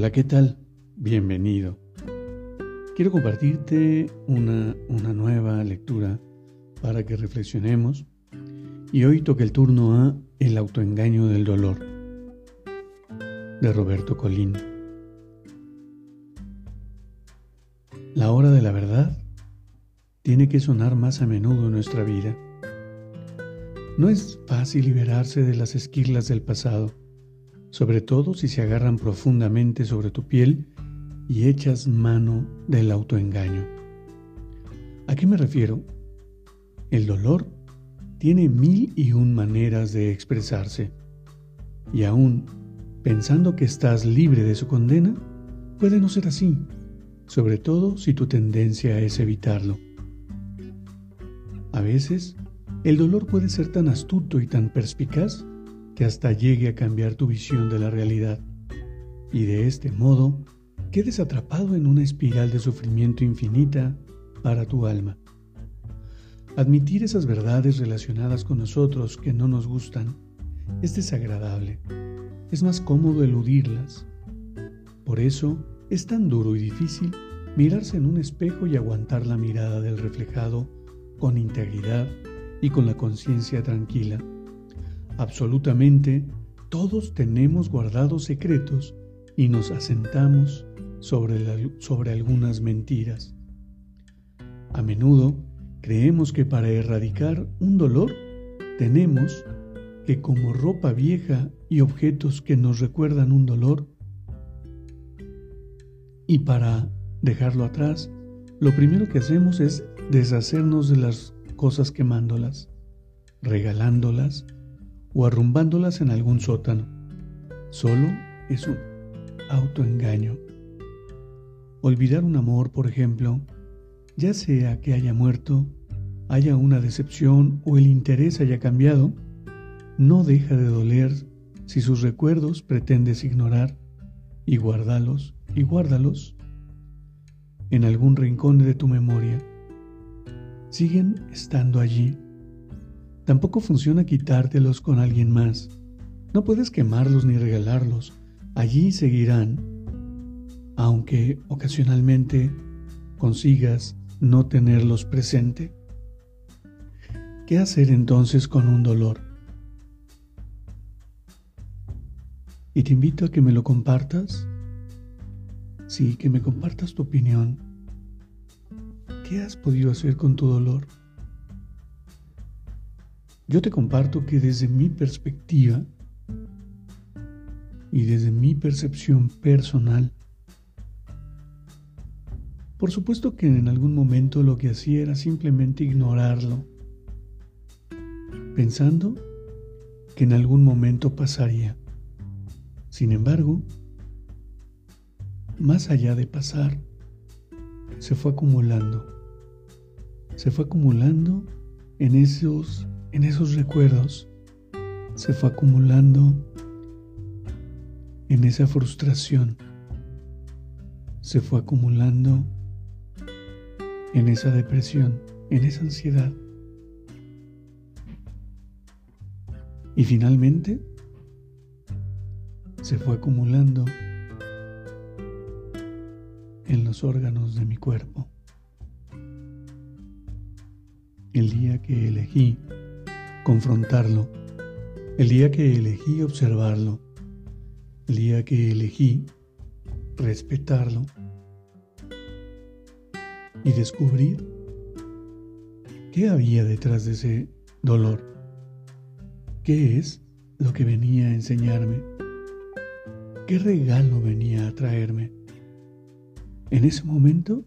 Hola, ¿qué tal? Bienvenido. Quiero compartirte una, una, nueva lectura para que reflexionemos y hoy toca el turno a El autoengaño del dolor de Roberto Colín. La hora de la verdad tiene que sonar más a menudo en nuestra vida. No es fácil liberarse de las esquirlas del pasado sobre todo si se agarran profundamente sobre tu piel y echas mano del autoengaño. ¿A qué me refiero? El dolor tiene mil y un maneras de expresarse, y aún pensando que estás libre de su condena, puede no ser así, sobre todo si tu tendencia es evitarlo. A veces, el dolor puede ser tan astuto y tan perspicaz hasta llegue a cambiar tu visión de la realidad y de este modo quedes atrapado en una espiral de sufrimiento infinita para tu alma. Admitir esas verdades relacionadas con nosotros que no nos gustan es desagradable. Es más cómodo eludirlas. Por eso es tan duro y difícil mirarse en un espejo y aguantar la mirada del reflejado con integridad y con la conciencia tranquila Absolutamente todos tenemos guardados secretos y nos asentamos sobre, sobre algunas mentiras. A menudo creemos que para erradicar un dolor tenemos que como ropa vieja y objetos que nos recuerdan un dolor, y para dejarlo atrás, lo primero que hacemos es deshacernos de las cosas quemándolas, regalándolas o arrumbándolas en algún sótano. Solo es un autoengaño. Olvidar un amor, por ejemplo, ya sea que haya muerto, haya una decepción o el interés haya cambiado, no deja de doler si sus recuerdos pretendes ignorar y guárdalos y guárdalos en algún rincón de tu memoria. Siguen estando allí Tampoco funciona quitártelos con alguien más. No puedes quemarlos ni regalarlos. Allí seguirán, aunque ocasionalmente consigas no tenerlos presente. ¿Qué hacer entonces con un dolor? Y te invito a que me lo compartas. Sí, que me compartas tu opinión. ¿Qué has podido hacer con tu dolor? Yo te comparto que desde mi perspectiva y desde mi percepción personal, por supuesto que en algún momento lo que hacía era simplemente ignorarlo, pensando que en algún momento pasaría. Sin embargo, más allá de pasar, se fue acumulando, se fue acumulando en esos en esos recuerdos se fue acumulando en esa frustración, se fue acumulando en esa depresión, en esa ansiedad. Y finalmente se fue acumulando en los órganos de mi cuerpo. El día que elegí confrontarlo, el día que elegí observarlo, el día que elegí respetarlo. Y descubrir qué había detrás de ese dolor, qué es lo que venía a enseñarme, qué regalo venía a traerme. En ese momento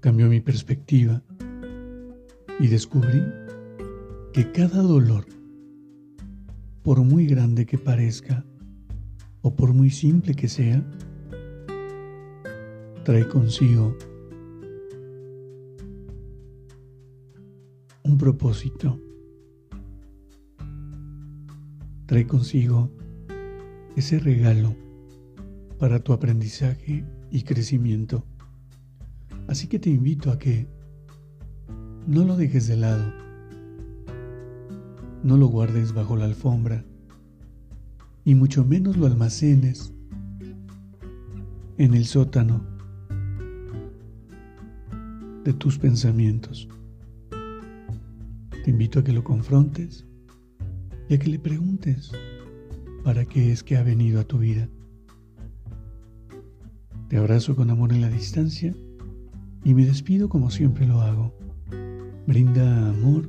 Cambió mi perspectiva y descubrí que cada dolor, por muy grande que parezca o por muy simple que sea, trae consigo un propósito. Trae consigo ese regalo para tu aprendizaje y crecimiento. Así que te invito a que no lo dejes de lado, no lo guardes bajo la alfombra y mucho menos lo almacenes en el sótano de tus pensamientos. Te invito a que lo confrontes y a que le preguntes para qué es que ha venido a tu vida. Te abrazo con amor en la distancia y me despido como siempre lo hago. Brinda amor